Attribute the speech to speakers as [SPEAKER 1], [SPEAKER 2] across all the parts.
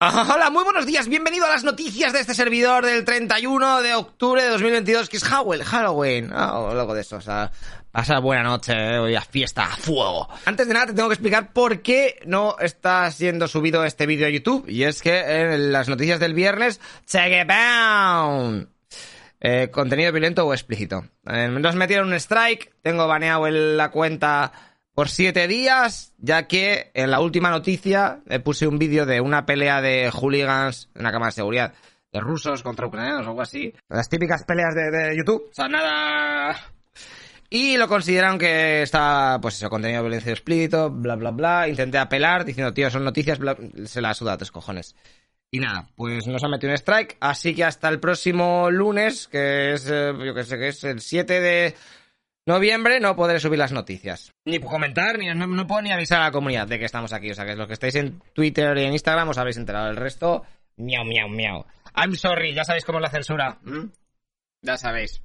[SPEAKER 1] Hola, muy buenos días, bienvenido a las noticias de este servidor del 31 de octubre de 2022, que es Halloween, Halloween, oh, loco de esto, o sea, pasa buena noche, eh, hoy a fiesta, a fuego. Antes de nada te tengo que explicar por qué no está siendo subido este vídeo a YouTube, y es que en las noticias del viernes, check it. Eh, contenido violento o explícito. Eh, nos metieron un strike, tengo baneado en la cuenta por siete días, ya que en la última noticia eh, puse un vídeo de una pelea de hooligans en la cámara de seguridad de rusos contra ucranianos o algo así. Las típicas peleas de, YouTube. ¡Son nada! Y lo consideraron que está, pues eso, contenido de violencia explícito, bla, bla, bla. Intenté apelar diciendo, tío, son noticias, se la suda a tus cojones. Y nada, pues nos ha metido un strike, así que hasta el próximo lunes, que es, eh, yo que sé, que es el 7 de noviembre no podré subir las noticias. Ni comentar, ni no, puedo ni avisar a la comunidad de que estamos aquí. O sea, que los que estáis en Twitter y en Instagram os habéis enterado. El resto, miau, miau, miau. I'm sorry, ya sabéis cómo es la censura. Ya sabéis.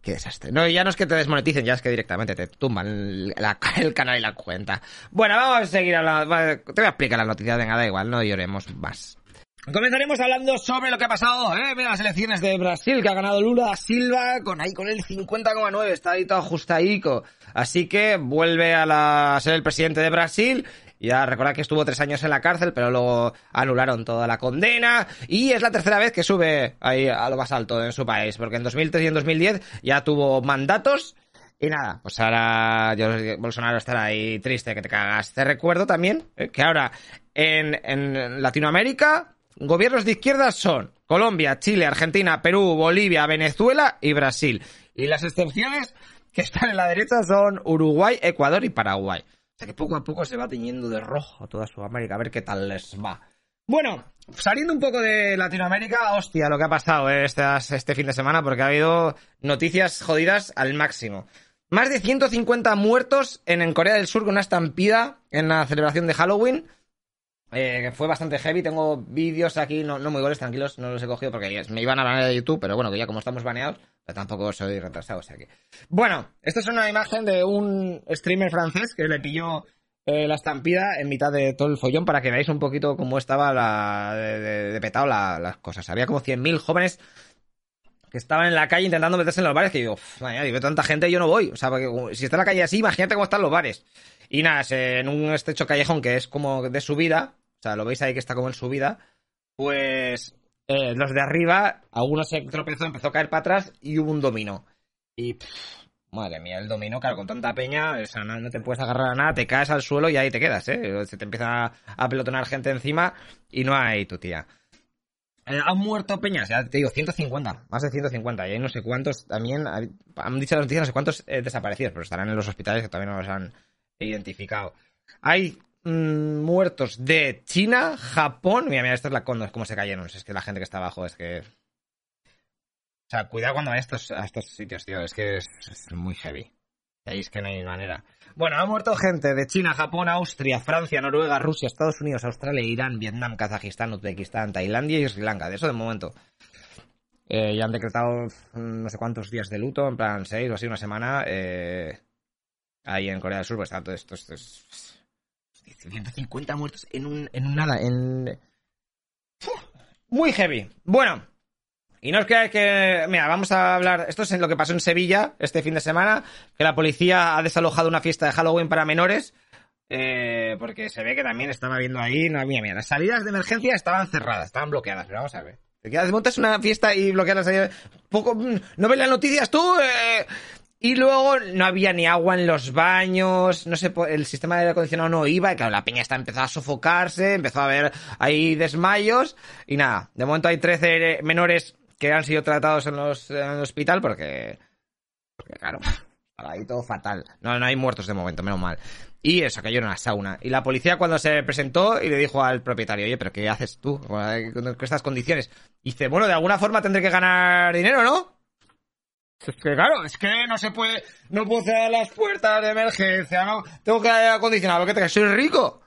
[SPEAKER 1] Qué desastre. No, ya no es que te desmoneticen, ya es que directamente te tumban el, el canal y la cuenta. Bueno, vamos a seguir hablando. Te voy a explicar la noticia, venga, da igual, no lloremos más. Comenzaremos hablando sobre lo que ha pasado, ¿eh? Mira las elecciones de Brasil, que ha ganado Lula Silva con ahí con el 50,9, está ahí todo ajustadico. Así que vuelve a, la, ser el presidente de Brasil. Ya recordad que estuvo tres años en la cárcel, pero luego anularon toda la condena. Y es la tercera vez que sube ahí a lo más alto en su país, porque en 2003 y en 2010 ya tuvo mandatos. Y nada, pues ahora yo, Bolsonaro estará ahí triste que te cagas. Te recuerdo también eh, que ahora en, en Latinoamérica Gobiernos de izquierda son Colombia, Chile, Argentina, Perú, Bolivia, Venezuela y Brasil. Y las excepciones que están en la derecha son Uruguay, Ecuador y Paraguay. O sea que poco a poco se va teñiendo de rojo toda Sudamérica, a ver qué tal les va. Bueno, saliendo un poco de Latinoamérica, hostia, lo que ha pasado este, este fin de semana, porque ha habido noticias jodidas al máximo. Más de 150 muertos en, en Corea del Sur con una estampida en la celebración de Halloween. Eh, fue bastante heavy, tengo vídeos aquí, no, muy goles, tranquilos, no los he cogido porque me iban a banear de YouTube, pero bueno, que ya como estamos baneados, pero tampoco soy retrasado, o sea que... Bueno, esta es una imagen de un streamer francés que le pilló eh, la estampida en mitad de todo el follón para que veáis un poquito cómo estaba la, de, petado las cosas. Había como 100.000 jóvenes que estaban en la calle intentando meterse en los bares, que digo, vaya, digo, tanta gente yo no voy. O sea, porque si está en la calle así, imagínate cómo están los bares. Y nada, en un estrecho callejón que es como de subida, o sea, lo veis ahí que está como en subida, pues eh, los de arriba, algunos se tropezó, empezó a caer para atrás y hubo un dominó. Y, madre mía, el dominó, claro, con tanta peña, o sea, no, te puedes agarrar a nada, te caes al suelo y ahí te quedas, ¿eh? Se te empieza a pelotonar gente encima y no hay tu tía. Eh, han muerto peñas, ya te digo, 150, más de 150, y hay no sé cuántos también, han dicho las noticias no sé cuántos eh, desaparecidos, pero estarán en los hospitales que todavía no los han identificado. Hay Mm, muertos de China, Japón. Mira, mira, esta es la condo, cómo se cayeron. Es que la gente que está abajo es que. O sea, cuidado cuando a estos, a estos sitios, tío. Es que es, muy heavy. Ahí es que no hay manera. Bueno, ha muerto gente de China, Japón, Austria, Francia, Noruega, Rusia, Estados Unidos, Australia, Irán, Vietnam, Kazajistán, Uzbekistán, Tailandia y Sri Lanka. De eso de momento. Eh, ya han decretado mm, no sé cuántos días de luto, en plan seis o así, una semana. Eh, ahí en Corea del Sur, pues está todo esto, esto es 150 muertos en un, en un nada, en... Muy heavy. Bueno, y no os creáis que... Mira, vamos a hablar... Esto es lo que pasó en Sevilla este fin de semana, que la policía ha desalojado una fiesta de Halloween para menores, eh, porque se ve que también estaba viendo ahí... No, mira, mira, las salidas de emergencia estaban cerradas, estaban bloqueadas, pero vamos a ver. Te montas una fiesta y bloqueas las salidas... Poco... ¿No ves las noticias tú? Eh, y luego no había ni agua en los baños, no sé, el sistema de aire acondicionado no iba, y claro, la peña está empezó a sofocarse, empezó a haber ahí desmayos, y nada, de momento hay 13 menores que han sido tratados en, los, en el hospital porque, porque claro, ahí todo fatal. No, no hay muertos de momento, menos mal. Y eso, cayó en una sauna. Y la policía cuando se presentó y le dijo al propietario, oye, pero ¿qué haces tú con estas condiciones? Dice, bueno, de alguna forma tendré que ganar dinero, ¿no? Es que claro, es que no se puede, no puedo cerrar las puertas de emergencia, no, tengo que acondicionar, porque te soy rico.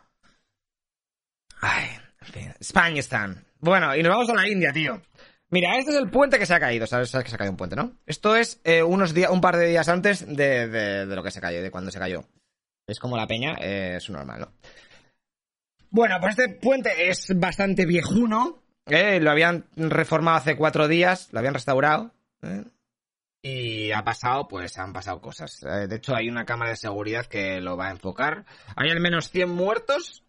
[SPEAKER 1] Ay, en fin, España están. Bueno, y nos vamos a la India, tío. Mira, este es el puente que se ha caído, ¿sabes? que se ha caído un puente, ¿no? Esto es eh, unos días, un par de días antes de, de, lo que se cayó, de cuando se cayó. Es como la peña, eh, es normal, ¿no? Bueno, pues este puente es bastante viejuno. ¿eh? Lo habían reformado hace cuatro días, lo habían restaurado. ¿eh? Y ha pasado, pues han pasado cosas. Eh, de hecho, hay una cámara de seguridad que lo va a enfocar. Hay al menos 100 muertos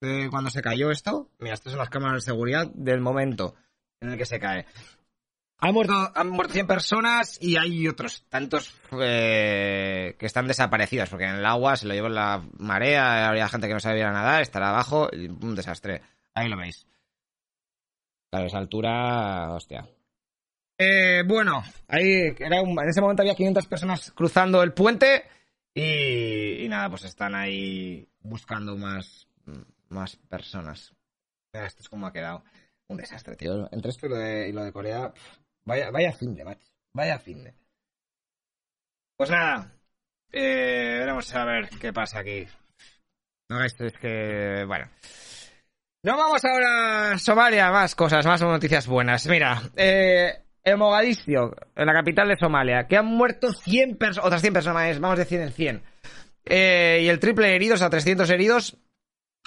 [SPEAKER 1] de cuando se cayó esto. Mira, estas son las cámaras de seguridad del momento en el que se cae. Han muerto, han muerto 100 personas y hay otros tantos eh, que están desaparecidos porque en el agua se lo llevó la marea, había gente que no sabía nadar, estará abajo, y un desastre. Ahí lo veis. A esa altura, hostia. Eh, bueno, ahí era un- en ese momento había 500 personas cruzando el puente y, nada, pues están ahí buscando más, más personas. Esto es como ha quedado. Un desastre, tío. Entre esto y lo de, Corea, vaya, vaya fin de, macho. Vaya fin de. Pues nada, eh, veremos a ver qué pasa aquí. No, esto es que, bueno. No vamos ahora a Somalia, más cosas, más noticias buenas. Mira, eh, en Mogadiscio, en la capital de Somalia, que han muerto 100 personas, otras 100 personas, vamos a decir en 100. Eh, y el triple heridos, a 300 heridos,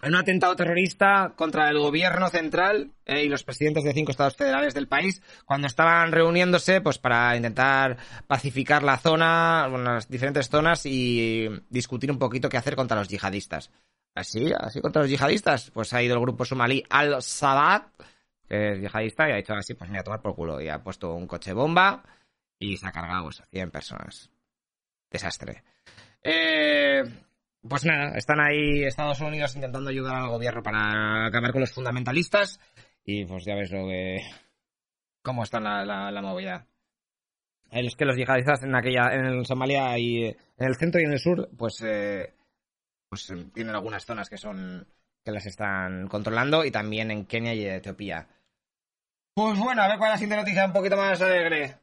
[SPEAKER 1] en un atentado terrorista contra el gobierno central eh, y los presidentes de cinco estados federales del país cuando estaban reuniéndose pues para intentar pacificar la zona, bueno, las diferentes zonas y discutir un poquito qué hacer contra los yihadistas. Así, así contra los yihadistas, pues ha ido el grupo somalí Al-Sabat, que es yihadista, y ha dicho así, pues mira, a tomar por culo, y ha puesto un coche bomba y se ha cargado a 100 personas. Desastre. Eh, pues nada, están ahí Estados Unidos intentando ayudar al gobierno para acabar con los fundamentalistas y pues ya ves lo que... cómo está la, la, la movida. Es que los yihadistas en aquella, en Somalia y en el centro y en el sur, pues, eh, pues eh, tienen algunas zonas que son que las están controlando y también en Kenia y Etiopía. Pues bueno, a ver cuál es la siguiente noticia un poquito más alegre.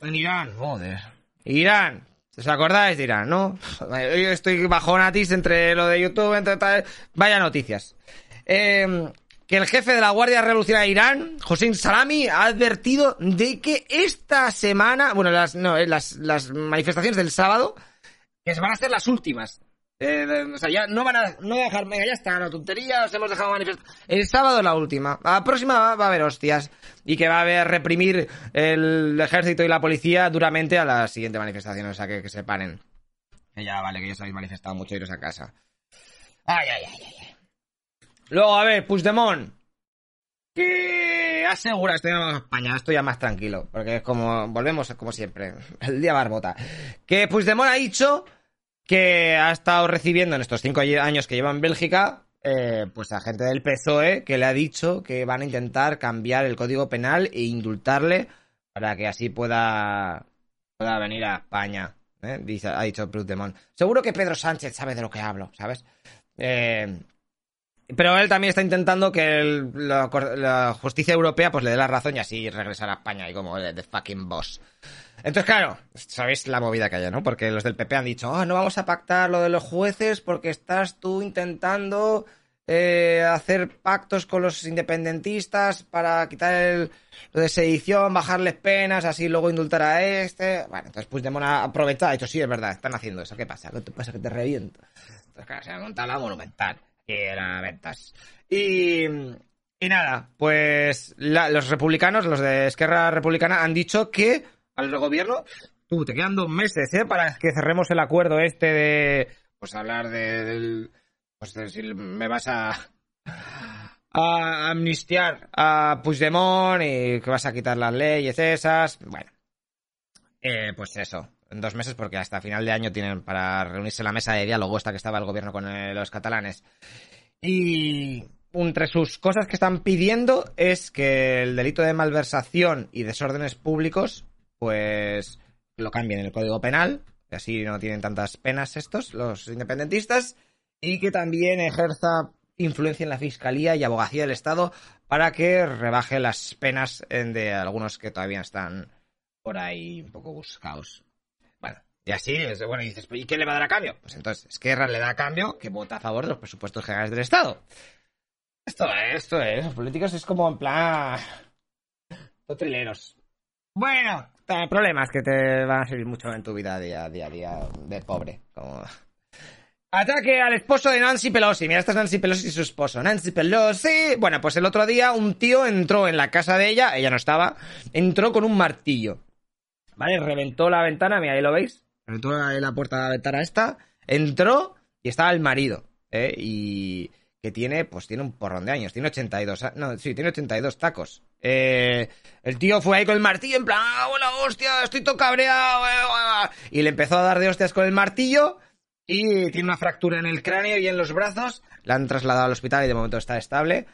[SPEAKER 1] En Irán, joder. Irán, ¿os acordáis de Irán, no? Hoy estoy bajonatis entre lo de YouTube, entre tal... Vaya noticias. Eh, que el jefe de la Guardia Revolucionaria de Irán, Hossein Salami, ha advertido de que esta semana, bueno, las, no, eh, las, las manifestaciones del sábado, que van a ser las últimas. Eh, o sea, ya no van a, no dejar, venga, ya está, la tontería, os hemos dejado manifestar. El sábado la última. A la próxima va, a haber hostias. Y que va a haber reprimir el ejército y la policía duramente a la siguiente manifestación, o sea, que, que se paren. Que ya vale, que ya os habéis manifestado mucho, iros a casa. Ay, ay, ay, ay. ay. Luego, a ver, Puigdemont. Que asegura, estoy en España, estoy ya más tranquilo, porque es como, volvemos como siempre, el día barbota. Que Puigdemont ha dicho que ha estado recibiendo en estos cinco años que lleva en Bélgica, eh, pues a gente del PSOE que le ha dicho que van a intentar cambiar el código penal e indultarle para que así pueda, pueda venir a España. ¿eh? Ha dicho Puigdemont. Seguro que Pedro Sánchez sabe de lo que hablo, ¿sabes? Eh, pero él también está intentando que la, justicia europea pues le dé la razón y así regresar a España y como the fucking boss. Entonces, claro, sabéis la movida que hay, ¿no? Porque los del PP han dicho, oh, no vamos a pactar lo de los jueces porque estás tú intentando eh, hacer pactos con los independentistas para quitar el, lo de sedición, bajarles penas, así luego indultar a este. Bueno, entonces Puigdemont ha aprovechado, ha dicho, sí, es verdad, están haciendo eso, ¿qué pasa? ¿Qué te pasa que te reviento? Entonces, claro, se ha montado la monumental. Y era ventas. Y, y nada, pues los republicanos, los de Esquerra Republicana, han dicho que al gobierno, tú, te quedan dos meses, ¿eh? Para que cerremos el acuerdo este de, pues hablar de, del, pues de si me vas a, amnistiar a Puigdemont y que vas a quitar las leyes esas. Bueno, eh, pues eso, en dos meses porque hasta final de año tienen para reunirse la mesa de diálogo esta que estaba el gobierno con eh, los catalanes. Y entre sus cosas que están pidiendo es que el delito de malversación y desórdenes públicos, pues lo cambien en el Código Penal, y así no tienen tantas penas estos, los independentistas, y que también ejerza influencia en la Fiscalía y Abogacía del Estado para que rebaje las penas en de algunos que todavía están por ahí un poco buscados. Bueno, y así, bueno, y dices, ¿y qué le va a dar a cambio? Pues entonces, Esquerra le da a cambio que vota a favor de los presupuestos generales del Estado. Esto es, esto es, los políticos es como en plan... Totrileros. Bueno, el problema es que te van a servir mucho en tu vida día, a día de pobre. Como... Ataque al esposo de Nancy Pelosi. Mira, esta es Nancy Pelosi y su esposo. Nancy Pelosi. Bueno, pues el otro día un tío entró en la casa de ella, ella no estaba, entró con un martillo. ¿Vale? Reventó la ventana, mira, ahí lo veis. Reventó la puerta de la ventana esta. Entró y estaba el marido. ¿eh? Y que tiene, pues tiene un porrón de años. Tiene 82. No, sí, tiene 82 tacos. Eh, el tío fue ahí con el martillo en plan, ¡ah, buena hostia! Estoy todo cabreado. Eh, y le empezó a dar de hostias con el martillo y tiene una fractura en el cráneo y en los brazos. La han trasladado al hospital y de momento está estable.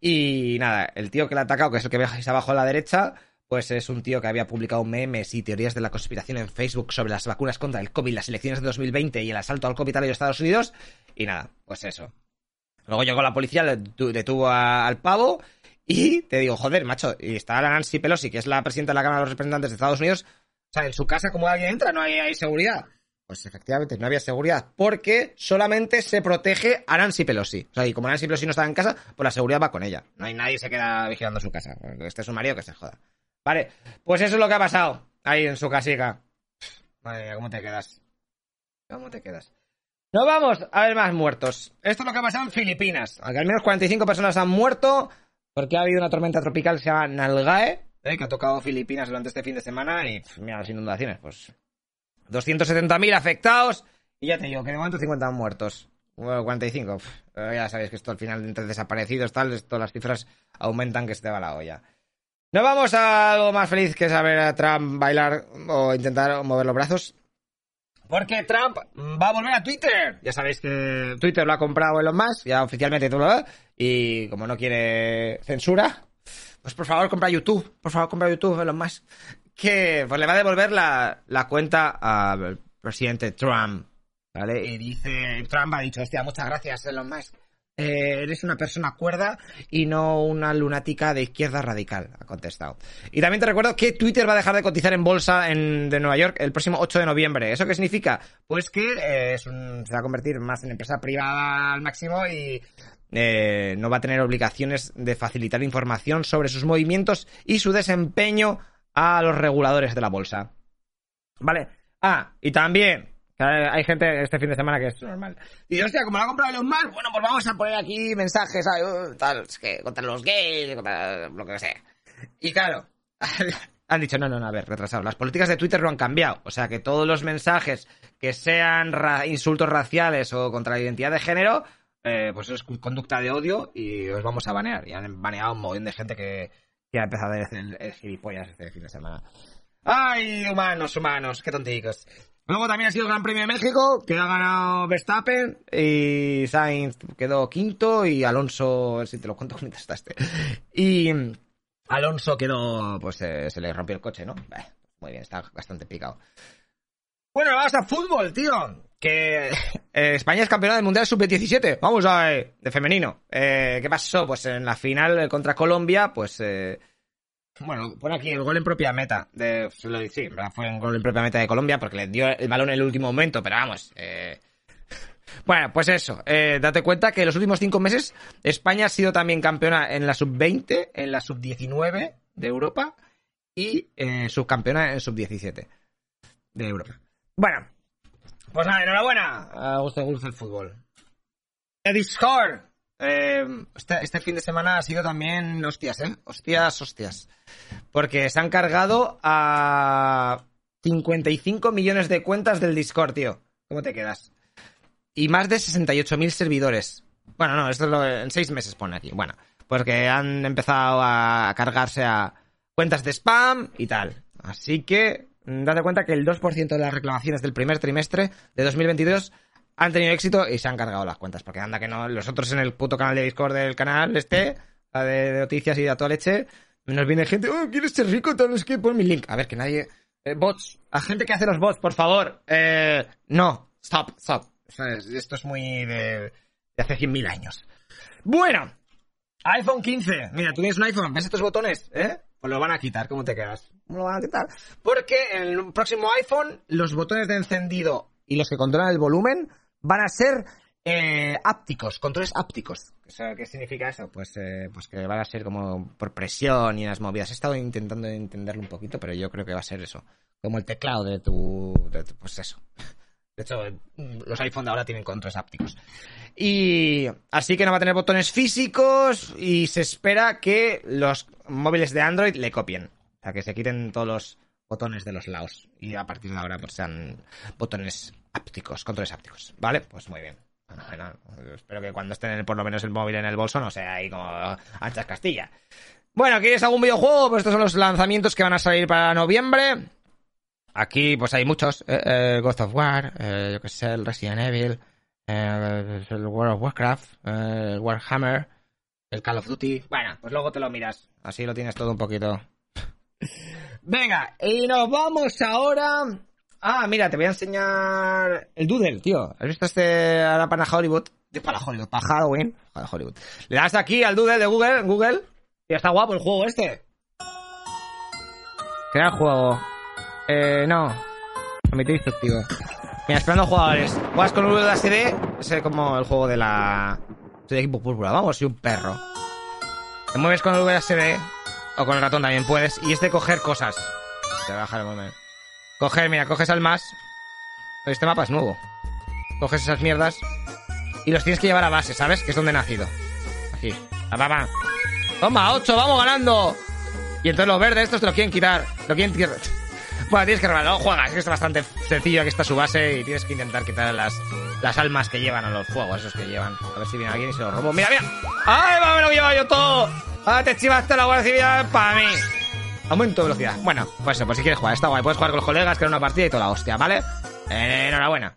[SPEAKER 1] Y nada, el tío que le ha atacado, que es el que veis abajo a la derecha, pues es un tío que había publicado memes y teorías de la conspiración en Facebook sobre las vacunas contra el COVID, las elecciones de 2020 y el asalto al Capitolio de Estados Unidos. Y nada, pues eso. Luego llegó la policía, detuvo al pavo y te digo, joder, macho, y está la Nancy Pelosi, que es la presidenta de la Cámara de los Representantes de Estados Unidos. O sea, en su casa, como alguien entra, no hay seguridad. Pues efectivamente, no había seguridad, porque solamente se protege a Nancy Pelosi. O sea, y como Nancy Pelosi no estaba en casa, pues la seguridad va con ella. No hay nadie se queda vigilando su casa. Este es su marido que se joda. Vale, pues eso es lo que ha pasado ahí en su casica. Madre mía, ¿cómo te quedas? ¿Cómo te quedas? Nos vamos a ver más muertos. Esto es lo que ha pasado en Filipinas. Al menos 45 personas han muerto porque ha habido una tormenta tropical que se llama Nalgae, eh, que ha tocado Filipinas durante este fin de semana y mira las inundaciones, pues 270.000 afectados. Y ya te digo que de momento 50 muertos. 45. ya sabéis que esto al final entre desaparecidos, tal, esto, las cifras aumentan que se te va la olla. Nos vamos a algo más feliz que saber a Trump bailar o intentar mover los brazos. Porque Trump va a volver a Twitter. Ya sabéis que Twitter lo ha comprado Elon Musk, ya oficialmente todo. Y como no quiere censura, pues por favor compra YouTube. Por favor compra YouTube Elon Musk que pues, le va a devolver la, cuenta al presidente Trump, ¿vale? Y dice, Trump ha dicho, hostia, muchas gracias, Elon Musk. Eh, eres una persona cuerda y no una lunática de izquierda radical, ha contestado. Y también te recuerdo que Twitter va a dejar de cotizar en bolsa en, de Nueva York el próximo 8 de noviembre. ¿Eso qué significa? Pues que eh, se va a convertir más en empresa privada al máximo y eh, no va a tener obligaciones de facilitar información sobre sus movimientos y su desempeño a los reguladores de la bolsa. ¿Vale? Ah, y también, hay gente este fin de semana que es normal. Y hostia, como lo ha comprado Elon Musk, bueno, pues vamos a poner aquí mensajes, uh, es que contra los gays, contra lo que sea. Y claro, han dicho, no, no, no, a ver, retrasado. Las políticas de Twitter no han cambiado. O sea que todos los mensajes que sean insultos raciales o contra la identidad de género, eh, pues es conducta de odio y os vamos a banear. Y han baneado un montón de gente que, ha empezado a decir gilipollas este fin de semana. ¡Ay, humanos, humanos! ¡Qué tonticos! Luego también ha sido el Gran Premio de México, que ha ganado Verstappen y Sainz quedó quinto y Alonso, si te lo cuento, está este. Y Alonso quedó, pues eh, se le rompió el coche, ¿no? muy bien, está bastante picado. Bueno, vamos a fútbol, tío. Que eh, España es campeona del Mundial Sub-17. Vamos a ver, de femenino. Eh, ¿Qué pasó? Pues en la final contra Colombia, pues... Eh, bueno, pone aquí el gol en propia meta. De, lo sí, fue un gol en propia meta de Colombia porque le dio el balón en el último momento, pero vamos. Bueno, pues eso. date cuenta que en los últimos cinco meses España ha sido también campeona en la sub-20, en la sub-19 de Europa y subcampeona en sub-17 de Europa. Bueno, pues nada, enhorabuena a gusto fútbol. El Discord. Eh, este, fin de semana ha sido también hostias, ¿eh? Hostias, hostias. Porque se han cargado a 55 millones de cuentas del Discord, tío. ¿Cómo te quedas? Y más de 68.000 servidores. Bueno, no, esto es lo, en seis meses pone aquí. Bueno, porque han empezado a cargarse a cuentas de spam y tal. Así que date cuenta que el 2% de las reclamaciones del primer trimestre de 2022 han tenido éxito y se han cargado las cuentas. Porque anda que no, los otros en el puto canal de Discord del canal este, la de, noticias y de a toda leche, nos viene gente, oh, ¿quieres ser rico? Tal, es que pon mi link. A ver, que nadie... Eh, bots, a gente que hace los bots, por favor. Eh, no, stop, stop. Esto es muy de, de hace 100.000 años. Bueno, iPhone 15. Mira, tú tienes un iPhone, ¿ves estos botones? ¿Eh? Pues lo van a quitar, ¿cómo te quedas? lo van a quitar? Porque en el próximo iPhone los botones de encendido y los que controlan el volumen van a ser eh, ápticos, controles ápticos. ¿Qué significa eso? Pues, eh, pues que van a ser como por presión y las movidas. He estado intentando entenderlo un poquito, pero yo creo que va a ser eso. Como el teclado de tu... De tu pues eso. De hecho, los iPhone de ahora tienen controles ápticos. Y así que no va a tener botones físicos y se espera que los móviles de Android le copien. O sea, que se quiten todos los botones de los lados. Y a partir de ahora pues sean botones ápticos, controles ápticos. ¿Vale? Pues muy bien. Espero que cuando estén por lo menos el móvil en el bolso no sea ahí como anchas Castilla. Bueno, ¿quieres algún videojuego? Pues estos son los lanzamientos que van a salir para noviembre. Aquí pues hay muchos. Eh, eh, Ghost of War, eh, yo que sé, el Resident Evil, el World of Warcraft, el Warhammer, el Call of Duty. Bueno, pues luego te lo miras. Así lo tienes todo un poquito. Venga, y nos vamos ahora Ah, mira, te voy a enseñar el Doodle, tío. ¿Has visto este ahora para Hollywood? Para Hollywood, para Halloween. Para Hollywood. Le das aquí al Doodle de Google, Google, y está guapo el juego este. Crea juego. Eh, no. Comité instructivo. Mira, esperando jugadores. Juegas con un SD, es como el juego de la... de equipo púrpura. Vamos, y un perro. Te mueves con el VSD, o con el ratón también puedes, y es de coger cosas. Te va a bajar el momento. Coger, mira, coges al más. Este mapa es nuevo. Coges esas mierdas y los tienes que llevar a base, ¿sabes? Que es donde he nacido. Aquí. Toma, 8, vamos ganando. Y entonces los verdes, estos te lo quieren quitar. Lo quieren tirar. Bueno, tienes que robarlo. juegas, es bastante sencillo. Aquí está su base y tienes que intentar quitar las, las almas que llevan a los fuegos, esos que llevan. A ver si viene alguien y se lo robo. Mira, mira. ¡Ay, va, me lo llevo yo todo! ¡Ah, te chivaste la Guardia Civil para mí! Aumento de velocidad. Bueno, pues eso, pues si quieres jugar, está guay. Puedes jugar con los colegas, crear una partida y toda la hostia, ¿vale? Eh, enhorabuena.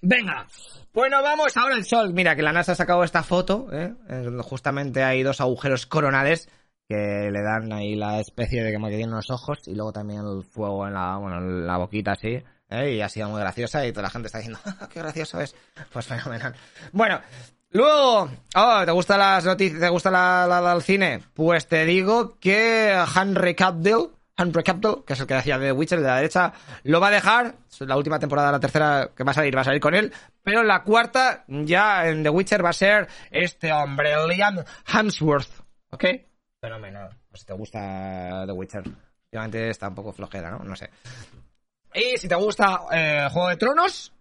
[SPEAKER 1] Venga. Bueno, vamos ahora el sol. Mira, que la NASA ha sacado esta foto, ¿eh? Justamente hay dos agujeros coronales que le dan ahí la especie de que me tienen los ojos y luego también el fuego en la, bueno, en la boquita así. ¿eh? Y ha sido muy graciosa y toda la gente está diciendo, ah, qué gracioso es. Pues fenomenal. Bueno, Luego, oh, ¿te gustan las noticias? ¿Te gusta la, la, el cine? Pues te digo que Henry Cavill, Henry Cavill, que es el que hacía de Witcher de la derecha, lo va a dejar. La última temporada, la tercera que va a salir, va a salir con él. Pero la cuarta, ya en The Witcher, va a ser este hombre, Liam Hemsworth. ¿Ok? Fenomenal. Pues si te gusta The Witcher. Últimamente está un poco flojera, ¿no? No sé. Y si te gusta eh, Juego de Tronos,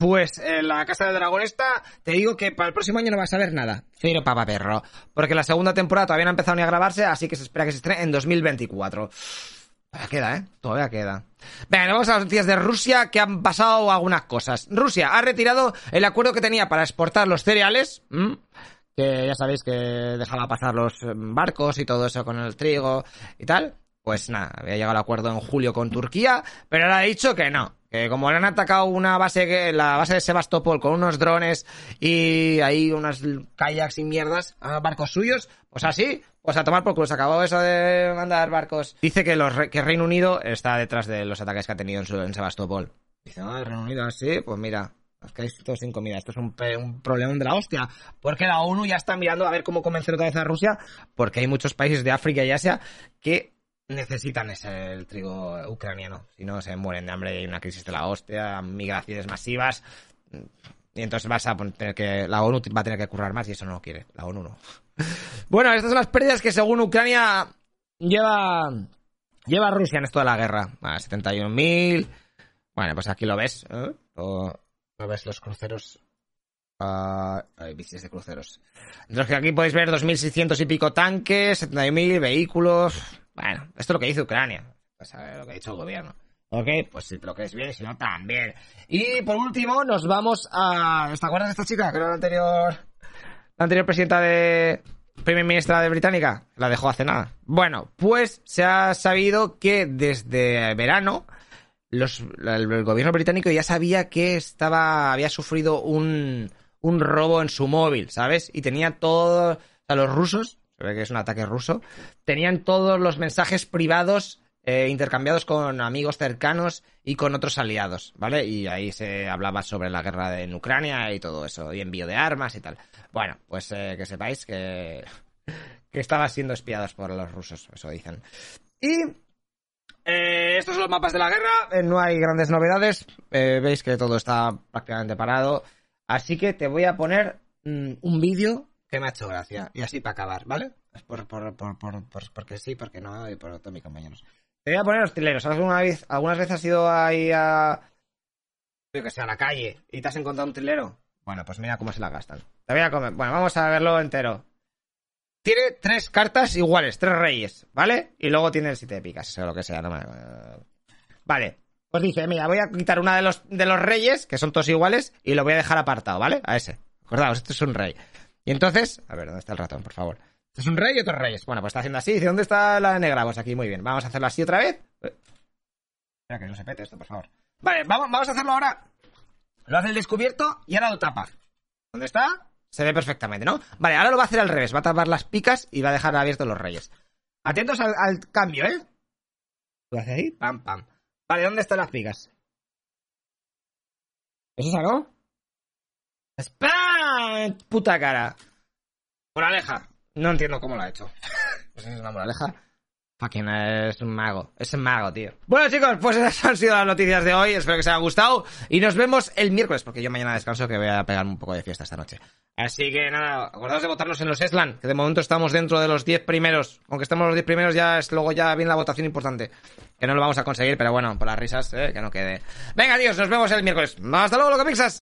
[SPEAKER 1] pues en la Casa del Dragón esta, te digo que para el próximo año no vas a ver nada. Cero papa perro. Porque la segunda temporada todavía no ha empezado ni a grabarse, así que se espera que se estrene en 2024. Todavía queda, ¿eh? Todavía queda. Venga, vamos a las noticias de Rusia, que han pasado algunas cosas. Rusia ha retirado el acuerdo que tenía para exportar los cereales, que ya sabéis que dejaba pasar los barcos y todo eso con el trigo y tal. Pues nada, había llegado al acuerdo en julio con Turquía, pero ahora ha dicho que no, que como le han atacado una base, la base de Sebastopol con unos drones y ahí unas kayaks y mierdas a barcos suyos, pues así, pues a tomar por culo. Se acabó eso de mandar barcos. Dice que, los, que Reino Unido está detrás de los ataques que ha tenido en, Sebastopol. Dice, ah, Reino Unido así, pues mira, es que hay todos sin comida. Esto es un, un problema de la hostia. Porque la ONU ya está mirando a ver cómo convencer otra vez a Rusia. Porque hay muchos países de África y Asia que necesitan ese el trigo ucraniano. Si no, se mueren de hambre y hay una crisis de la hostia, migraciones masivas. Y entonces vas a tener que. La ONU va a tener que currar más y eso no lo quiere. La ONU no. bueno, estas son las pérdidas que según Ucrania lleva. Lleva Rusia en esto de la guerra. 71.000. Bueno, pues aquí lo ves. ¿eh? O, lo ves los cruceros. Uh, hay bicis de cruceros. Entonces aquí podéis ver 2.600 y pico tanques, 71.000 vehículos. Bueno, esto es lo que dice Ucrania. Pues a ver lo que ha dicho el gobierno. Ok, pues si te lo crees bien, si no, también. Y por último, nos vamos a. ¿Te acuerdas de esta chica? Que era la anterior. La anterior presidenta de. Primer ministra de Británica. La dejó hace nada. Bueno, pues se ha sabido que desde verano. El, gobierno británico ya sabía que estaba. había sufrido un. un robo en su móvil, ¿sabes? Y tenía todos. O sea, los rusos que es un ataque ruso, tenían todos los mensajes privados eh, intercambiados con amigos cercanos y con otros aliados, ¿vale? Y ahí se hablaba sobre la guerra en Ucrania y todo eso, y envío de armas y tal. Bueno, pues eh, que sepáis que, que estaban siendo espiados por los rusos, eso dicen. Y eh, estos son los mapas de la guerra, no hay grandes novedades, veis que todo está prácticamente parado, así que te voy a poner mm, un vídeo que me ha hecho gracia. Y así para acabar, ¿vale? Por, por, por, por, porque sí, porque no, y por todos mis compañeros. Te voy a poner los tileros. ¿Alguna vez, algunas veces has ido ahí a, Yo que sea a la calle y te has encontrado un trilero. Bueno, pues mira cómo se la gastan. Te voy a comer. Bueno, vamos a verlo entero. Tiene tres cartas iguales, tres reyes, ¿vale? Y luego tiene el siete de picas, o lo que sea. No me... Vale. Pues dice, mira, voy a quitar una de los, de los reyes, que son todos iguales, y lo voy a dejar apartado, ¿vale? A ese. Acordaos, este es un rey. Y entonces, a ver, ¿dónde está el ratón, por favor? Este es un rey y otros reyes. Bueno, pues está haciendo así. Dice, ¿dónde está la negra? Pues aquí, muy bien. Vamos a hacerlo así otra vez. Espera que no se pete esto, por favor. Vale, vamos, vamos a hacerlo ahora. Lo hace el descubierto y ahora lo tapa. ¿Dónde está? Se ve perfectamente, ¿no? Vale, ahora lo va a hacer al revés. Va a tapar las picas y va a dejar abiertos los reyes. Atentos al, al cambio, ¿eh? Lo hace ahí, pam, pam. Vale, ¿dónde están las picas? ¿Es esa, no? Puta cara. Moraleja. No entiendo cómo lo ha hecho. Pues es una moraleja. Fucking es un mago. Es un mago, tío. Bueno, chicos, pues esas han sido las noticias de hoy. Espero que os haya gustado. Y nos vemos el miércoles, porque yo mañana descanso que voy a pegarme un poco de fiesta esta noche. Así que nada, acordaos de votarnos en los Eslan, que de momento estamos dentro de los 10 primeros. Aunque estemos los 10 primeros, ya es luego ya viene la votación importante. Que no lo vamos a conseguir, pero bueno, por las risas, eh, que no quede. Venga, tíos, nos vemos el miércoles. Hasta luego, loco pixas.